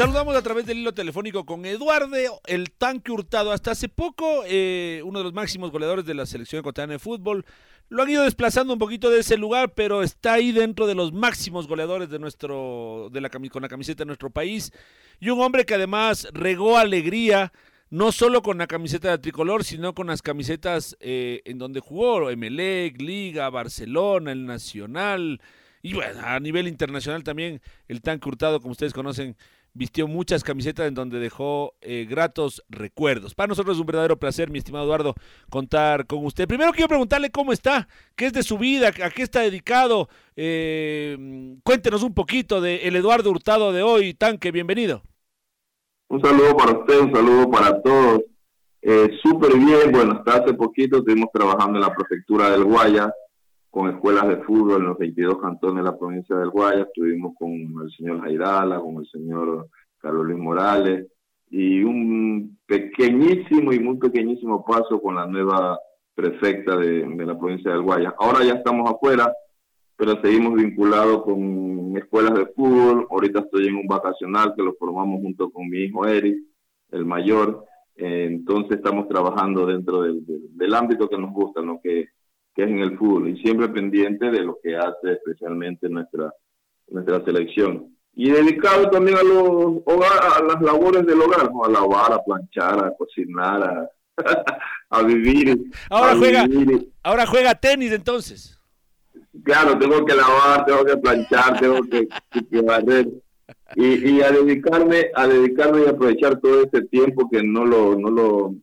Saludamos a través del hilo telefónico con Eduardo el tanque hurtado. Hasta hace poco, eh, uno de los máximos goleadores de la selección ecuatoriana de fútbol. Lo han ido desplazando un poquito de ese lugar, pero está ahí dentro de los máximos goleadores de nuestro, de la, con la camiseta de nuestro país. Y un hombre que además regó alegría, no solo con la camiseta de tricolor, sino con las camisetas eh, en donde jugó, Emelec, Liga, Barcelona, el Nacional. Y bueno, a nivel internacional también, el tanque hurtado, como ustedes conocen, vistió muchas camisetas en donde dejó eh, gratos recuerdos. Para nosotros es un verdadero placer, mi estimado Eduardo, contar con usted. Primero quiero preguntarle cómo está, qué es de su vida, a qué está dedicado. Eh, cuéntenos un poquito de el Eduardo Hurtado de hoy. Tanque, bienvenido. Un saludo para usted, un saludo para todos. Eh, Súper bien, bueno, hasta hace poquito estuvimos trabajando en la prefectura del Guaya con escuelas de fútbol en los 22 cantones de la provincia del Guaya. Estuvimos con el señor Jairala, con el señor Carlos Luis Morales y un pequeñísimo y muy pequeñísimo paso con la nueva prefecta de, la provincia del Guaya. Ahora ya estamos afuera, pero seguimos vinculados con escuelas de fútbol. Ahorita estoy en un vacacional que lo formamos junto con mi hijo Eric, el mayor. entonces estamos trabajando dentro del, del, ámbito que nos gusta, lo que que es en el fútbol y siempre pendiente de lo que hace especialmente nuestra, nuestra selección. Y dedicado también a, los a las labores del hogar, a lavar, a planchar, a cocinar, a, a vivir. Ahora, juega, ahora juega tenis entonces. Claro, tengo que lavar, tengo que planchar, tengo que, que barrer. Y, y, a dedicarme a dedicarme y aprovechar todo este tiempo que no lo no lo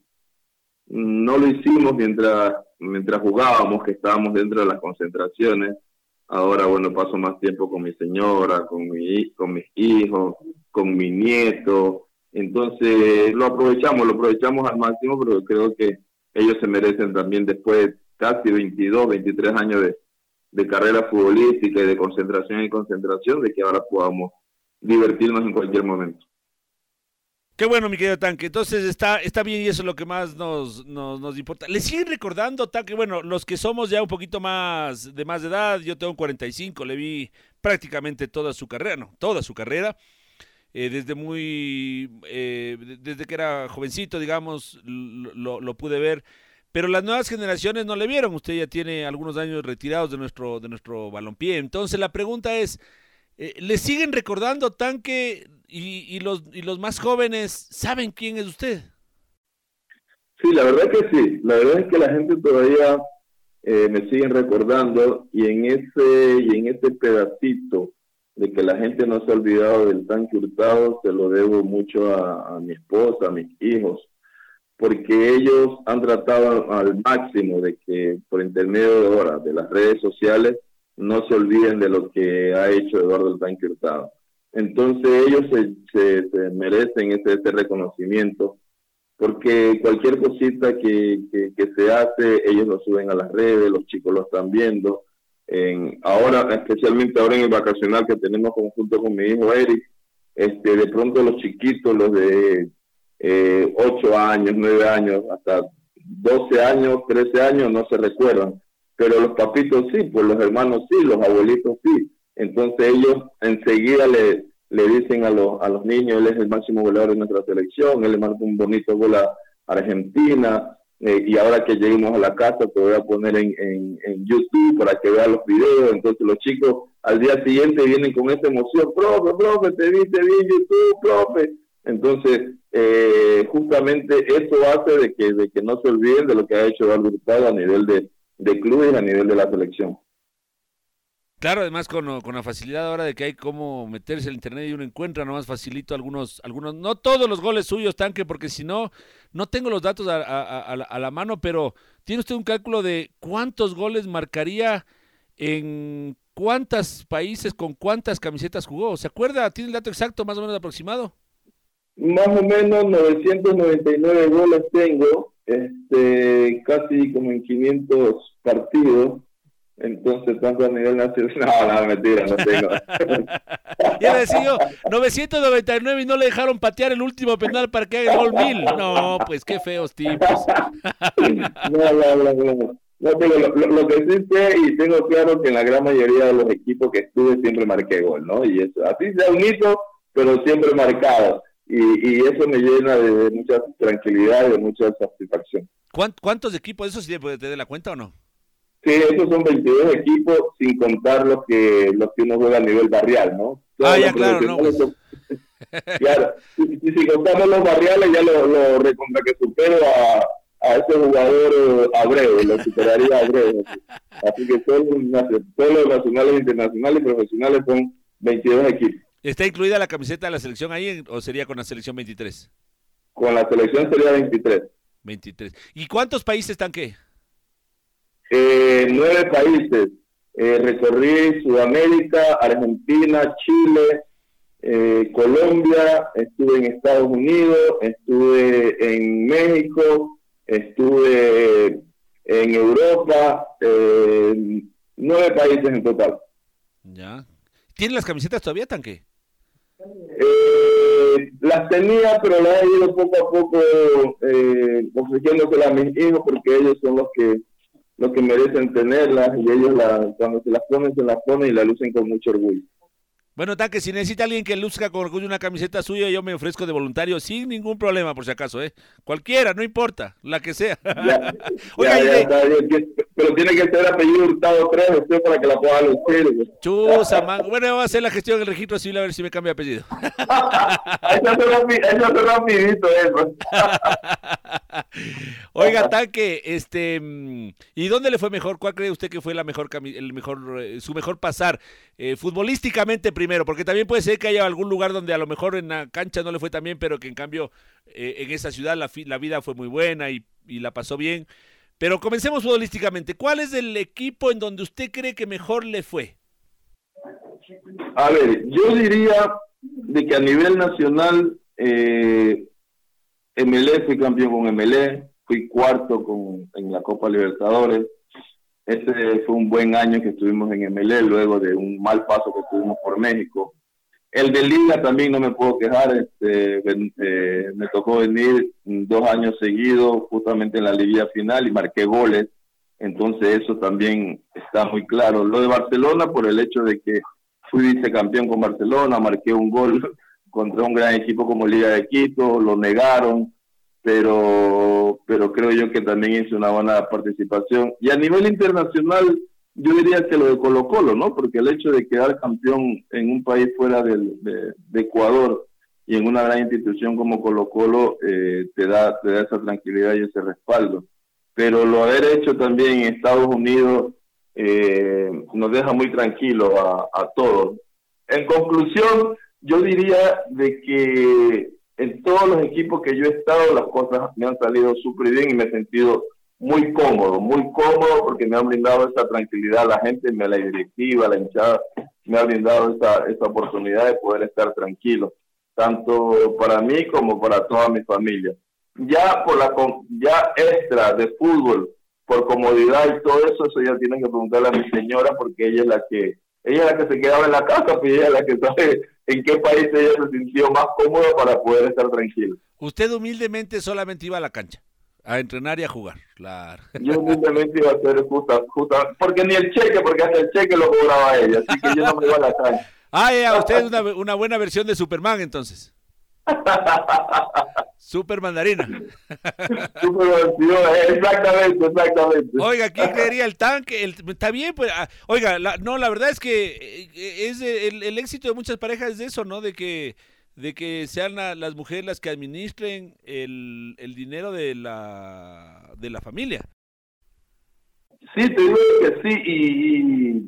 no lo hicimos mientras mientras jugábamos, que estábamos dentro de las concentraciones. Ahora, bueno, paso más tiempo con mi señora, con, mi, con mis hijos, con mi nieto. Entonces, lo aprovechamos, lo aprovechamos al máximo, pero creo que ellos se merecen también después de casi 22, 23 años de, de carrera futbolística y de concentración y concentración, de que ahora podamos divertirnos en cualquier momento. Qué bueno, mi querido Tanque. Entonces está, está bien y eso es lo que más nos, nos, importa. ¿Le siguen recordando, Tanque? Bueno, los que somos ya un poquito más de más de edad, yo tengo 45, le vi prácticamente toda su carrera, no, toda su carrera. Eh, desde muy, eh, desde que era jovencito, digamos, lo, lo, pude ver. Pero las nuevas generaciones no le vieron. Usted ya tiene algunos años retirados de nuestro, de nuestro balompié. Entonces la pregunta es, eh, ¿le siguen recordando Tanque y, los, y los más jóvenes saben quién es usted. Sí, la verdad que sí. La verdad es que la gente todavía eh, me siguen recordando y en ese y en ese pedacito de que la gente no se ha olvidado del tanque hurtado se lo debo mucho a, mi esposa, a mis hijos, porque ellos han tratado al máximo de que por intermedio de ahora de las redes sociales no se olviden de lo que ha hecho Eduardo el tanque hurtado. Entonces ellos se, merecen ese, reconocimiento porque cualquier cosita que, se hace, ellos lo suben a las redes, los chicos lo están viendo. En, ahora, especialmente ahora en el vacacional que tenemos conjunto con mi hijo Eric, este, de pronto los chiquitos, los de eh, 8 años, 9 años, hasta 12 años, 13 años, no se recuerdan. Pero los papitos sí, pues los hermanos sí, los abuelitos sí. Entonces ellos enseguida le, le dicen a los, a los niños, él es el máximo goleador de nuestra selección, él le marca un bonito gol a Argentina, eh, y ahora que lleguemos a la casa te voy a poner en, en, YouTube para que vean los videos, entonces los chicos al día siguiente vienen con esa emoción, profe, profe, te vi, te vi YouTube, profe. Entonces, eh, justamente eso hace de que, de que no se olviden de lo que ha hecho Eduardo Hurtado a nivel de, de clubes, a nivel de la selección. Claro, además con, con, la facilidad ahora de que hay cómo meterse en internet y uno encuentra nomás facilito algunos, algunos, no todos los goles suyos, tanque, porque si no, no tengo los datos a, a, a, la mano, pero ¿tiene usted un cálculo de cuántos goles marcaría en cuántos países, con cuántas camisetas jugó? ¿Se acuerda? ¿Tiene el dato exacto, más o menos aproximado? Más o menos 999 goles tengo, este, casi como en 500 partidos entonces, tanto a nivel nacional. No, no, mentira, no tengo. ya decía yo, 999 y no le dejaron patear el último penal para que haga el gol mil. No, pues qué feos tipos. no, no, no, no. No, pero lo, lo, que sí sé y tengo claro que en la gran mayoría de los equipos que estuve siempre marqué gol, ¿no? Y eso, así sea un hito, pero siempre marcado. Y, y eso me llena de, mucha tranquilidad y de mucha satisfacción. ¿Cuántos equipos? ¿Eso sí te de la cuenta o no? Sí, esos son 22 equipos sin contar los que los que uno juega a nivel barrial, ¿no? ah, ya, claro, no. Pues. claro, si, si, contamos los barriales, ya lo, lo recontra que supero a, a ese jugador eh, Abreu, lo superaría Abreu. Así que todos, todos los nacionales, internacionales y profesionales son 22 equipos. ¿Está incluida la camiseta de la selección ahí o sería con la selección 23? Con la selección sería 23. 23. ¿Y cuántos países están qué? Eh, nueve países. Eh, recorrí Sudamérica, Argentina, Chile, eh, Colombia, estuve en Estados Unidos, estuve en México, estuve en Europa, nueve países en total. Ya. ¿Tienen las camisetas todavía, Tanque? Las tenía, pero las he ido poco a poco eh, ofreciéndoselas a mis hijos porque ellos son los que lo que merecen tenerlas y ellos la, cuando se las ponen, se las ponen y la lucen con mucho orgullo. Bueno, que si necesita alguien que luzca con orgullo una camiseta suya, yo me ofrezco de voluntario sin ningún problema, por si acaso, ¿eh? Cualquiera, no importa, la que sea. Oiga, pero tiene que ser apellido Hurtado 3 usted para que la pueda lucir. Chusa, man. Bueno, voy a hacer la gestión del registro civil a ver si me cambia apellido. eso es rapidito, eso. Oiga, Tanque, este, mm, ¿y dónde le fue mejor? ¿Cuál cree usted que fue la mejor, el mejor, eh, su mejor pasar? Eh, futbolísticamente primero, porque también puede ser que haya algún lugar donde a lo mejor en la cancha no le fue tan bien, pero que en cambio eh, en esa ciudad la, la, vida fue muy buena y, y la pasó bien. Pero comencemos futbolísticamente. ¿Cuál es el equipo en donde usted cree que mejor le fue? A ver, yo diría de que a nivel nacional eh, MLE fui campeón con MLE, fui cuarto con, en la Copa Libertadores, ese fue un buen año que estuvimos en MLE, luego de un mal paso que tuvimos por México. El de Liga también no me puedo quejar, este, eh, me tocó venir dos años seguidos, justamente en la Liga final, y marqué goles, entonces eso también está muy claro. Lo de Barcelona, por el hecho de que fui vicecampeón con Barcelona, marqué un gol contra un gran equipo como Liga de Quito, lo negaron, pero, pero creo yo que también hice una buena participación. Y a nivel internacional, yo diría que lo de Colo Colo, ¿no? Porque el hecho de quedar campeón en un país fuera de, de, Ecuador y en una gran institución como Colo Colo eh, te, da, te da esa tranquilidad y ese respaldo. Pero lo haber hecho también en Estados Unidos eh, nos deja muy tranquilos a todos. En conclusión, yo diría de que en todos los equipos que yo he estado las cosas me han salido súper bien y me he sentido muy cómodo, muy cómodo porque me han brindado esa tranquilidad la gente, me la directiva, la hinchada, me ha brindado esa, esa oportunidad de poder estar tranquilo, tanto para mí como para toda mi familia. Ya por la ya extra de fútbol, por comodidad y todo eso, eso ya tienen que preguntarle a mi señora porque ella es la que ella es la que se quedaba en la casa, pues ella es la que sabe en qué país ella se sintió más cómoda para poder estar tranquilo. Usted humildemente solamente iba a la cancha, a entrenar y a jugar, claro. Yo humildemente iba a hacer justa, justa, porque ni el cheque, porque hasta el cheque lo cobraba ella, así que yo no me iba a la cancha. Ah, ya, usted es una, una buena versión de Superman entonces. Super mandarina. exactamente, exactamente. Oiga, ¿quién creería el tanque? está bien, pues. Ah, oiga, no, la verdad es que eh, es el, éxito de muchas parejas es eso, ¿no? De que de que sean las mujeres las que administren el, dinero de la de la familia. Sí, te digo que sí y,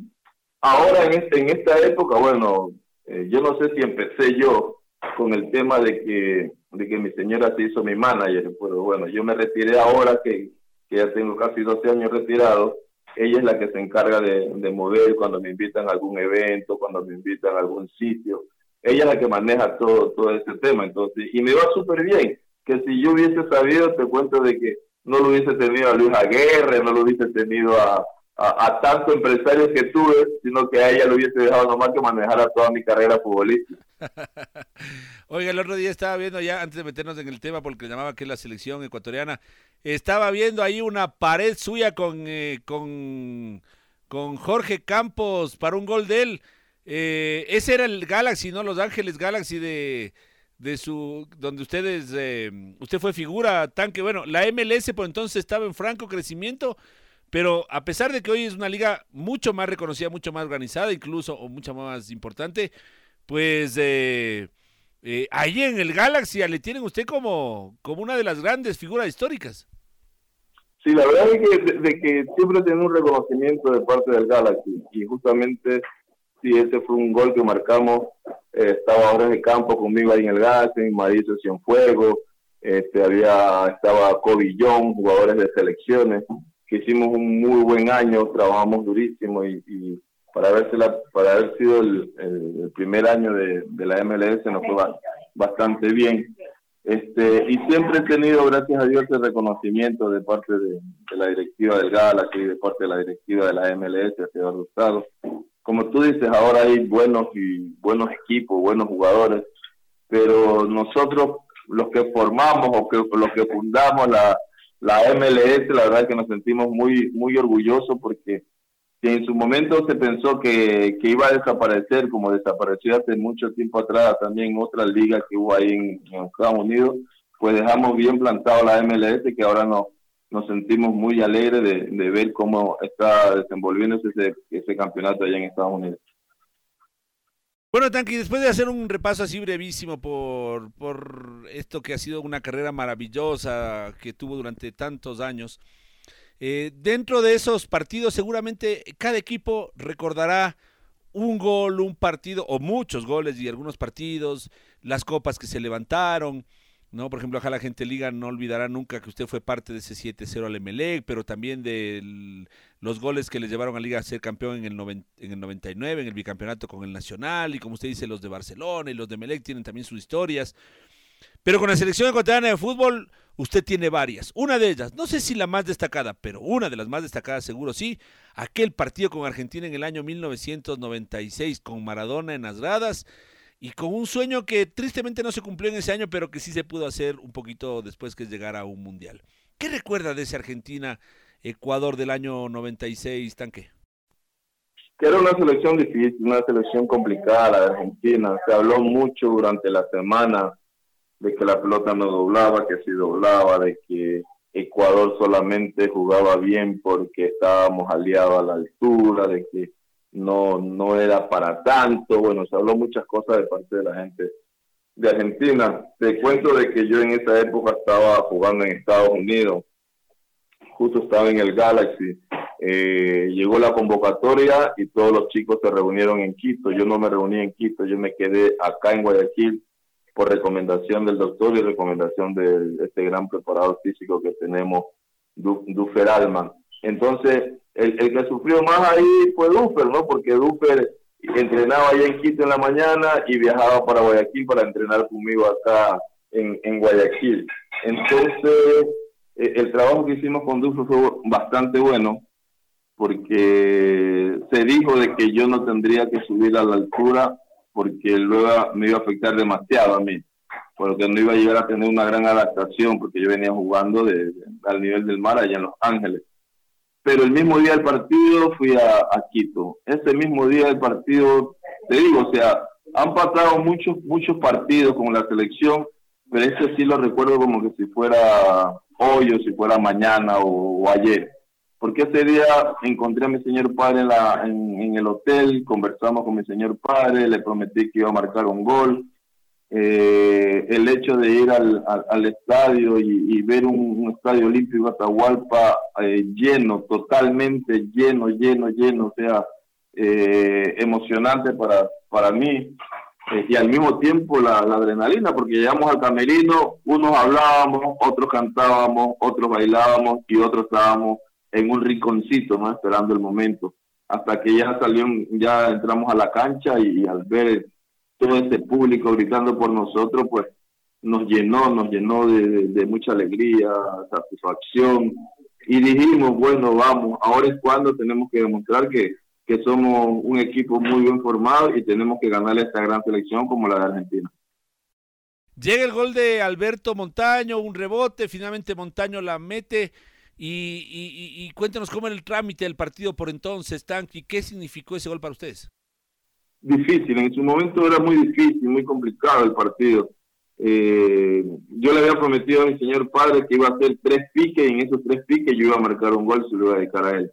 ahora en, este, en esta época, bueno, eh, yo no sé si empecé yo con el tema de que, de que mi señora se hizo mi manager, pero bueno, yo me retiré ahora que, que ya tengo casi 12 años retirado, ella es la que se encarga de, de mover cuando me invitan a algún evento, cuando me invitan a algún sitio, ella es la que maneja todo, todo ese tema, entonces, y me va súper bien, que si yo hubiese sabido, te cuento de que no lo hubiese tenido a Luis Aguirre, no lo hubiese tenido a, a, tantos empresarios que tuve, sino que a ella lo hubiese dejado nomás que manejara toda mi carrera futbolística. Oiga, el otro día estaba viendo ya, antes de meternos en el tema, porque llamaba que es la selección ecuatoriana, estaba viendo ahí una pared suya con, eh, con, con Jorge Campos para un gol de él. Eh, ese era el Galaxy, ¿no? Los Ángeles Galaxy de, de su donde ustedes eh, usted fue figura tanque bueno la MLS por entonces estaba en franco crecimiento pero a pesar de que hoy es una liga mucho más reconocida mucho más organizada incluso o mucho más importante pues eh, eh, ahí en el Galaxy le tienen usted como como una de las grandes figuras históricas. Sí la verdad es que de, siempre tiene un reconocimiento de parte del Galaxy y justamente sí ese fue un gol que marcamos eh, estaba ahora en el campo conmigo ahí en el Gasen, Mauricio Cienfuego, este, había, estaba Kobe Young, jugadores de selecciones, que hicimos un muy buen año, trabajamos durísimo y, para, haberse para haber sido el, primer año de, la MLS nos fue bastante bien. Este, y siempre he tenido, gracias a Dios, el reconocimiento de parte de, la directiva del Galaxy, de parte de la directiva de la MLS, Eduardo Estado, como tú dices, ahora hay buenos y buenos equipos, buenos jugadores, pero nosotros los que formamos o que los que fundamos la, la MLS, la verdad es que nos sentimos muy muy orgullosos porque en su momento se pensó que, que, iba a desaparecer, como desapareció hace mucho tiempo atrás también otra liga que hubo ahí en, en Estados Unidos, pues dejamos bien plantado la MLS que ahora no, nos sentimos muy alegres de, ver cómo está desenvolviéndose ese, ese campeonato allá en Estados Unidos. Bueno, Tanqui, después de hacer un repaso así brevísimo por, por esto que ha sido una carrera maravillosa que tuvo durante tantos años, eh, dentro de esos partidos seguramente cada equipo recordará un gol, un partido o muchos goles y algunos partidos, las copas que se levantaron, ¿no? Por ejemplo, ojalá la gente liga no olvidará nunca que usted fue parte de ese 7-0 al Emelec, pero también de los goles que le llevaron a Liga a ser campeón en el, en el 99, en el bicampeonato con el Nacional, y como usted dice, los de Barcelona y los de Emelec tienen también sus historias. Pero con la selección ecuatoriana de fútbol, usted tiene varias. Una de ellas, no sé si la más destacada, pero una de las más destacadas seguro sí, aquel partido con Argentina en el año 1996 con Maradona en las gradas y con un sueño que tristemente no se cumplió en ese año, pero que sí se pudo hacer un poquito después que llegara un mundial. ¿Qué recuerda de ese Argentina-Ecuador del año 96, Tanque? Que era una selección difícil, una selección complicada la de Argentina. Se habló mucho durante la semana de que la pelota no doblaba, que si doblaba, de que Ecuador solamente jugaba bien porque estábamos aliados a la altura, de que no, no era para tanto, bueno, se habló muchas cosas de parte de la gente de Argentina. Te cuento de que yo en esa época estaba jugando en Estados Unidos, justo estaba en el Galaxy, eh, llegó la convocatoria y todos los chicos se reunieron en Quito, yo no me reuní en Quito, yo me quedé acá en Guayaquil por recomendación del doctor y recomendación de este gran preparador físico que tenemos, Dufer Alman. Entonces, el, que sufrió más ahí fue Dufer, ¿no? Porque Dufer entrenaba allá en Quito en la mañana y viajaba para Guayaquil para entrenar conmigo acá en, en Guayaquil. Entonces, e, el trabajo que hicimos con Dufer fue bastante bueno porque se dijo de que yo no tendría que subir a la altura porque luego me iba a afectar demasiado a mí, porque no iba a llegar a tener una gran adaptación porque yo venía jugando de, al nivel del mar allá en Los Ángeles pero el mismo día del partido fui a, Quito. Ese mismo día del partido, te digo, o sea, han pasado muchos, muchos partidos con la selección, pero ese sí lo recuerdo como que si fuera hoy o si fuera mañana o, ayer. Porque ese día encontré a mi señor padre en, la, en el hotel, conversamos con mi señor padre, le prometí que iba a marcar un gol, eh, el hecho de ir al, al, estadio y, ver un, estadio olímpico Atahualpa eh, lleno, totalmente lleno, lleno, lleno, o sea, eh, emocionante para, para mí y al mismo tiempo la, adrenalina, porque llegamos al camerino, unos hablábamos, otros cantábamos, otros bailábamos y otros estábamos en un rinconcito, ¿no? Esperando el momento, hasta que ya salió, ya entramos a la cancha y, al ver todo ese público gritando por nosotros, pues nos llenó, nos llenó de mucha alegría, satisfacción y dijimos, bueno, vamos, ahora es cuando tenemos que demostrar que que somos un equipo muy bien formado y tenemos que ganarle esta gran selección como la de Argentina. Llega el gol de Alberto Montaño, un rebote, finalmente Montaño la mete y, cuéntenos cómo era el trámite del partido por entonces, Tanqui, ¿qué significó ese gol para ustedes? Difícil, en su momento era muy difícil, muy complicado el partido. Eh, yo le había prometido a mi señor padre que iba a hacer tres piques y en esos tres piques yo iba a marcar un gol y se lo iba a dedicar a él.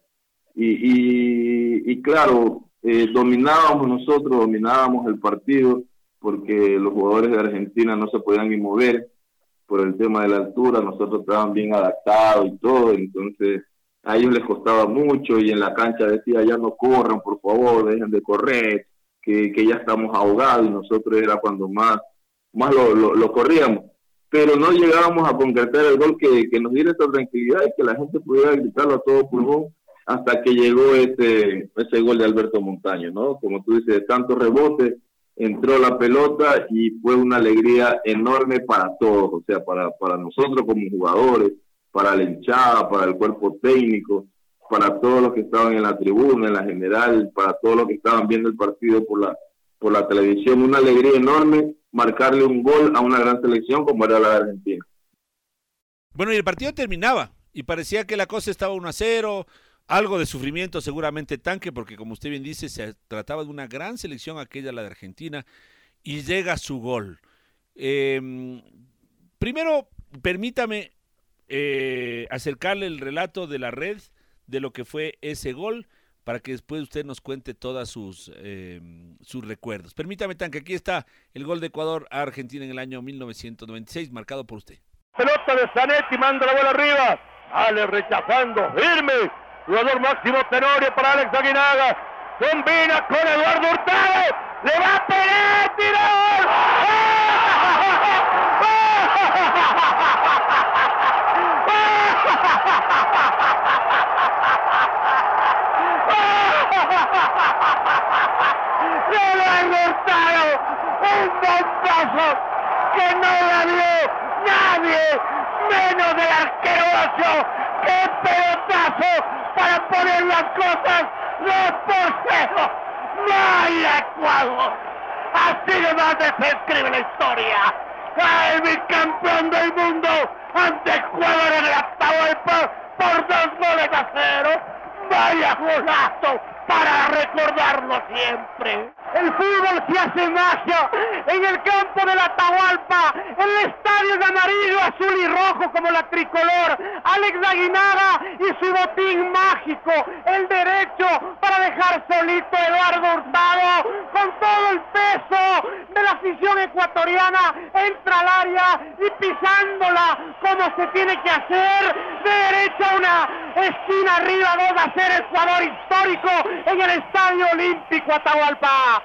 Y, claro, eh, dominábamos nosotros, dominábamos el partido, porque los jugadores de Argentina no se podían ni mover por el tema de la altura, nosotros estaban bien adaptados y todo, entonces a ellos les costaba mucho y en la cancha decía, ya no corran, por favor, dejen de correr, que, ya estamos ahogados y nosotros era cuando más, más lo, lo, corríamos. Pero no llegábamos a concretar el gol que, que nos diera esa tranquilidad y que la gente pudiera gritarlo a todo pulmón hasta que llegó ese, ese gol de Alberto Montaño, ¿no? Como tú dices, de tantos rebotes, entró la pelota y fue una alegría enorme para todos, o sea, para, para nosotros como jugadores, para la hinchada, para el cuerpo técnico, para todos los que estaban en la tribuna, en la general, para todos los que estaban viendo el partido por la, por la televisión, una alegría enorme marcarle un gol a una gran selección como era la de Argentina. Bueno, y el partido terminaba y parecía que la cosa estaba 1 a 0, algo de sufrimiento seguramente tanque, porque como usted bien dice, se trataba de una gran selección aquella, la de Argentina, y llega su gol. Em, primero, permítame eh, acercarle el relato de la red de lo que fue ese gol para que después usted nos cuente todos sus, em, sus recuerdos. Permítame, Tanque, aquí está el gol de Ecuador a Argentina en el año 1996, marcado por usted. Pelota de Zanetti, manda la bola arriba. Ale rechazando, firme, Jugador máximo Tenorio para Alex Aguinaga. Combina con Eduardo Hurtado. Le va a pegar. ¡Tiro! Eduardo Hurtado. Un bombazo que no la vio nadie menos del arquero ¡Qué pelotazo! para poner las cosas los por cero. ¡Vaya Ecuador! Así nomás se escribe la historia. El bicampeón del mundo ante Ecuador en la Atahualpa por dos goles a cero. ¡Vaya golazo para recordarlo siempre! El fútbol se hace magia en el campo de la Atahualpa. El estadio de amarillo, azul y rojo como la tricolor. Alex Aguinaga y su botín mágico. El derecho para dejar solito a Eduardo Hurtado con todo el peso de la afición ecuatoriana. Entra al área y pisándola como se tiene que hacer. De derecha una esquina arriba, dos a hacer Ecuador histórico en el Estadio Olímpico Atahualpa.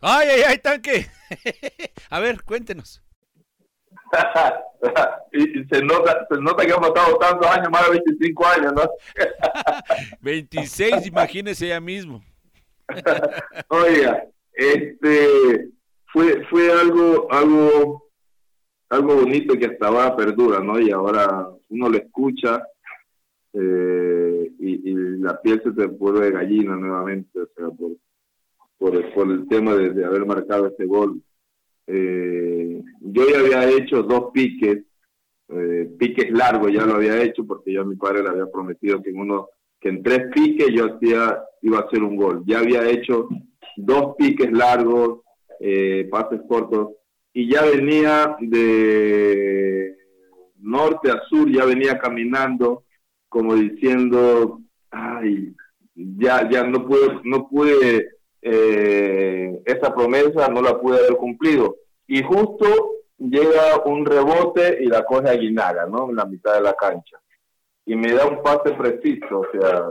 Ay, ay, ay, tanque. A ver, cuéntenos. y, se, nota, se nota que han pasado tantos años, más de 25 años, ¿no? 26, imagínese ya mismo. Oiga, este fue fue algo algo algo bonito que hasta ahora perdura, ¿no? Y ahora uno lo escucha eh, y, y, la piel se te pone de gallina nuevamente, o sea, por, por, el tema de, haber marcado ese gol. Eh, yo ya había hecho dos piques, eh, piques largos ya lo había hecho porque yo a mi padre le había prometido que en uno que en tres piques yo hacía iba a hacer un gol. Ya había hecho dos piques largos, eh, pases cortos y ya venía de norte a sur, ya venía caminando como diciendo, ay, ya ya no pude no pude eh, esa promesa no la pude haber cumplido. Y justo llega un rebote y la coge Aguinaga, ¿no? En la mitad de la cancha. Y me da un pase preciso, o sea,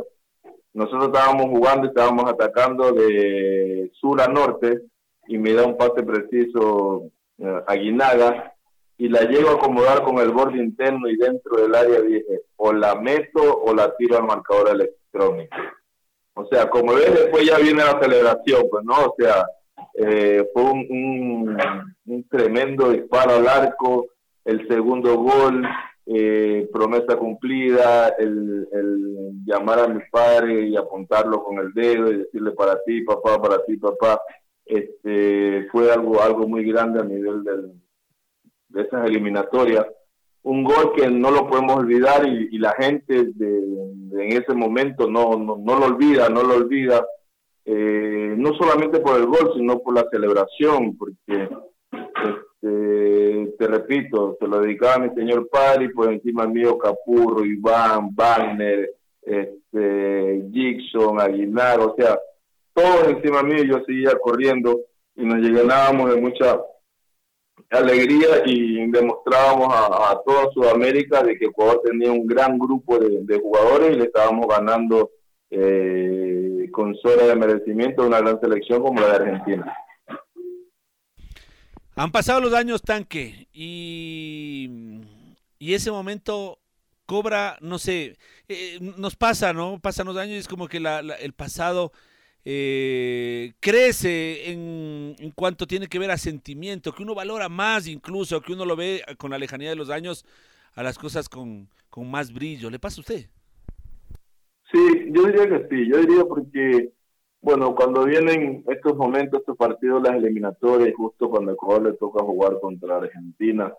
nosotros estábamos jugando, estábamos atacando de sur a norte y me da un pase preciso eh, a Guinaga y la llego a acomodar con el borde interno y dentro del área dije, o la meto o la tiro al marcador electrónico. O sea, como ves, después ya viene la celebración, pues, ¿no? O sea, eh, fue un, un, tremendo disparo al arco, el segundo gol, eh, promesa cumplida, el, el, llamar a mi padre y apuntarlo con el dedo y decirle para ti, papá, para ti, papá, este, fue algo, algo muy grande a nivel del, de esas eliminatorias. Un gol que no lo podemos olvidar y, la gente de, en ese momento no, no, no, lo olvida, no lo olvida, eh, no solamente por el gol, sino por la celebración, porque este, te repito, se lo dedicaba a mi señor padre y por encima mío Capurro, Iván, Wagner, este, Gixon, Aguilar, o sea, todos encima mío yo seguía corriendo y nos llenábamos de mucha alegría y demostrábamos a, toda Sudamérica de que Ecuador tenía un gran grupo de, jugadores y le estábamos ganando eh, con sola de merecimiento una gran selección como la de Argentina. Han pasado los años, tanque, y, y ese momento cobra, no sé, eh, nos pasa, ¿no? Pasan los años y es como que el pasado eh, crece en, cuanto tiene que ver a sentimiento, que uno valora más incluso, que uno lo ve con la lejanía de los años a las cosas con, con más brillo. ¿Le pasa a usted? Sí, yo diría que sí, yo diría porque bueno, cuando vienen estos momentos, estos partidos, las eliminatorias, justo cuando Ecuador le toca jugar contra Argentina,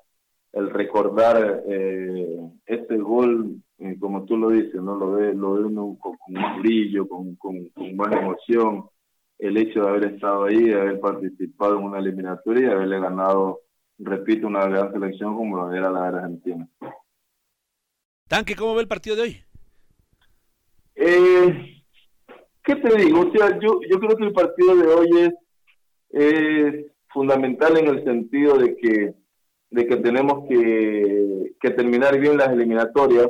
el recordar eh, este gol, eh, como tú lo dices, no lo ve, lo ve uno con, más brillo, con, con, más emoción, el hecho de haber estado ahí, de haber participado en una eliminatoria y de haberle ganado, repito, una gran selección como lo era la de Argentina. Tanque, ¿cómo ve el partido de hoy? Eh, ¿qué te digo? O sea, yo, yo creo que el partido de hoy es, fundamental en el sentido de que, de que tenemos que, que terminar bien las eliminatorias.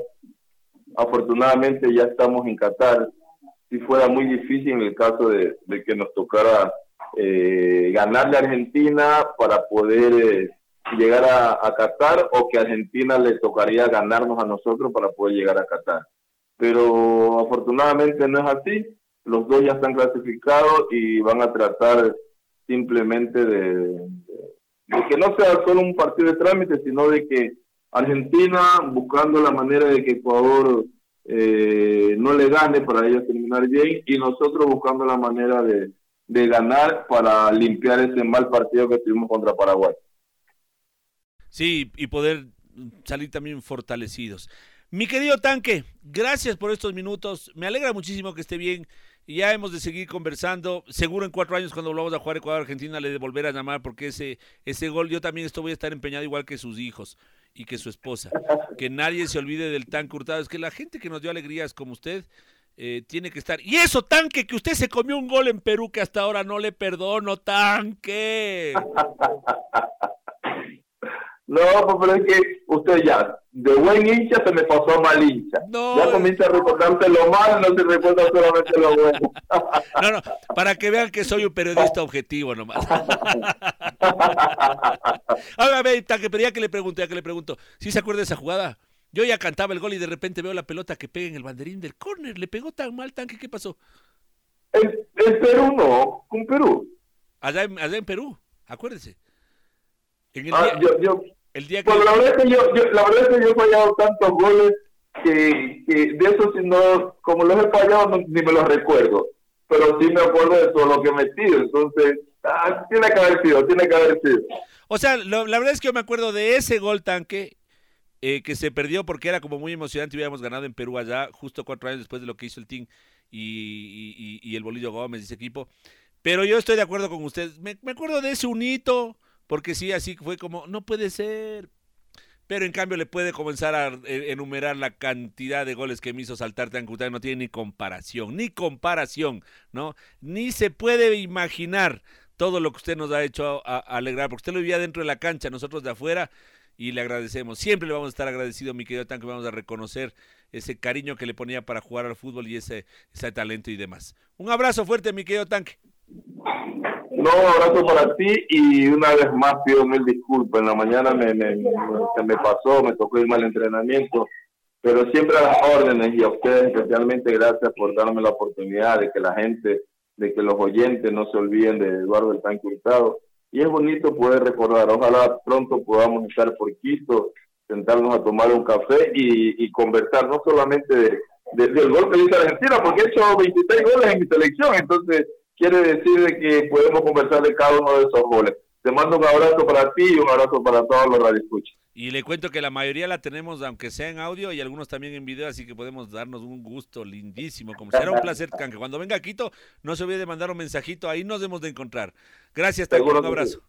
Afortunadamente ya estamos en Qatar. Si fuera muy difícil en el caso de, que nos tocara eh, ganarle a Argentina para poder eh, llegar a, a, Qatar o que a Argentina le tocaría ganarnos a nosotros para poder llegar a Qatar. Pero afortunadamente no es así los dos ya están clasificados y van a tratar simplemente de, que no sea solo un partido de trámite, sino de que Argentina, buscando la manera de que Ecuador eh, no le gane para ellos terminar bien, y nosotros buscando la manera de, de ganar para limpiar ese mal partido que tuvimos contra Paraguay. Sí, y poder salir también fortalecidos. Mi querido Tanque, gracias por estos minutos. Me alegra muchísimo que esté bien y ya hemos de seguir conversando. Seguro en cuatro años cuando volvamos a jugar Ecuador-Argentina le de volver a llamar porque ese, ese gol yo también esto voy a estar empeñado igual que sus hijos y que su esposa. Que nadie se olvide del tan Hurtado. Es que la gente que nos dio alegrías como usted eh, tiene que estar. Y eso, tanque, que usted se comió un gol en Perú que hasta ahora no le perdono, tanque. No, pues, pero es que usted ya, de buen hincha se me pasó mal hincha. Ya comienza a recordarte lo malo, no se recuerda solamente lo bueno. no, no, para que vean que soy un periodista objetivo nomás. Ahora ve, que pedía que le pregunto, ya que le pregunto, ¿sí se acuerda de esa jugada? Yo ya cantaba el gol y de repente veo la pelota que pega en el banderín del córner. ¿Le pegó tan mal, tanque? ¿Qué pasó? En, Perú no, con Perú. Allá en, allá en Perú, acuérdese. En el ah, yo, yo, pues la verdad es que yo, la verdad es que yo he fallado tantos goles que, que de eso si no, como los he fallado ni me los recuerdo, pero sí me acuerdo de todo lo que he metido, entonces ah, tiene que haber sido, tiene que haber sido. O sea, la verdad es que yo me acuerdo de ese gol tanque eh, que se perdió porque era como muy emocionante y habíamos ganado en Perú allá, justo cuatro años después de lo que hizo el Team y, y, el Bolillo Gómez, ese equipo. Pero yo estoy de acuerdo con usted. Me, me acuerdo de ese unito porque sí, así fue como, no puede ser. Pero en cambio le puede comenzar a e, enumerar la cantidad de goles que me hizo saltar Tancután. No tiene ni comparación, ni comparación, ¿no? Ni se puede imaginar todo lo que usted nos ha hecho alegrar, porque usted lo vivía dentro de la cancha, nosotros de afuera, y le agradecemos. Siempre le vamos a estar agradecidos, mi querido Tan, que vamos a reconocer ese cariño que le ponía para jugar al fútbol y ese, ese talento y demás. Un abrazo fuerte, mi querido Tanque. No, abrazo para ti y una vez más pido mil disculpas. En la mañana me, me, se me pasó, me tocó ir al entrenamiento, pero siempre a las órdenes y a ustedes especialmente gracias por darme la oportunidad de que la gente, de que los oyentes no se olviden de Eduardo el Tanque Hurtado. Y es bonito poder recordar, ojalá pronto podamos estar por Quito, sentarnos a tomar un café y, y conversar no solamente de, del gol que hizo Argentina, porque he hecho 23 goles en mi selección, entonces quiere decir que podemos conversar de cada uno de esos goles. Te mando un abrazo para ti y un abrazo para todos los radioescuchas. Y le cuento que la mayoría la tenemos, aunque sea en audio y algunos también en video, así que podemos darnos un gusto lindísimo. Como será un placer, que cuando venga a Quito, no se olvide de mandar un mensajito, ahí nos debemos de encontrar. Gracias, Tanque, un abrazo.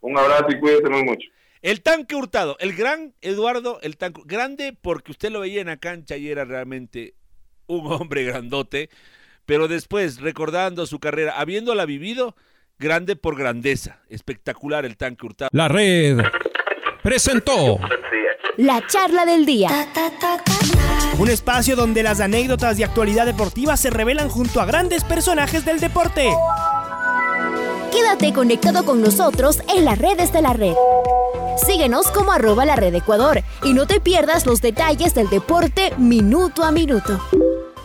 Un abrazo y cuídese muy mucho. El tanque hurtado, el gran Eduardo, el tanque, grande porque usted lo veía en la cancha y era realmente un hombre grandote, pero después, recordando su carrera, habiéndola vivido, grande por grandeza, espectacular el tanque hurtado. La red presentó la charla del día. Un espacio donde las anécdotas de actualidad deportiva se revelan junto a grandes personajes del deporte. Quédate conectado con nosotros en las redes de la red. Síguenos como arroba la red Ecuador y no te pierdas los detalles del deporte minuto a minuto.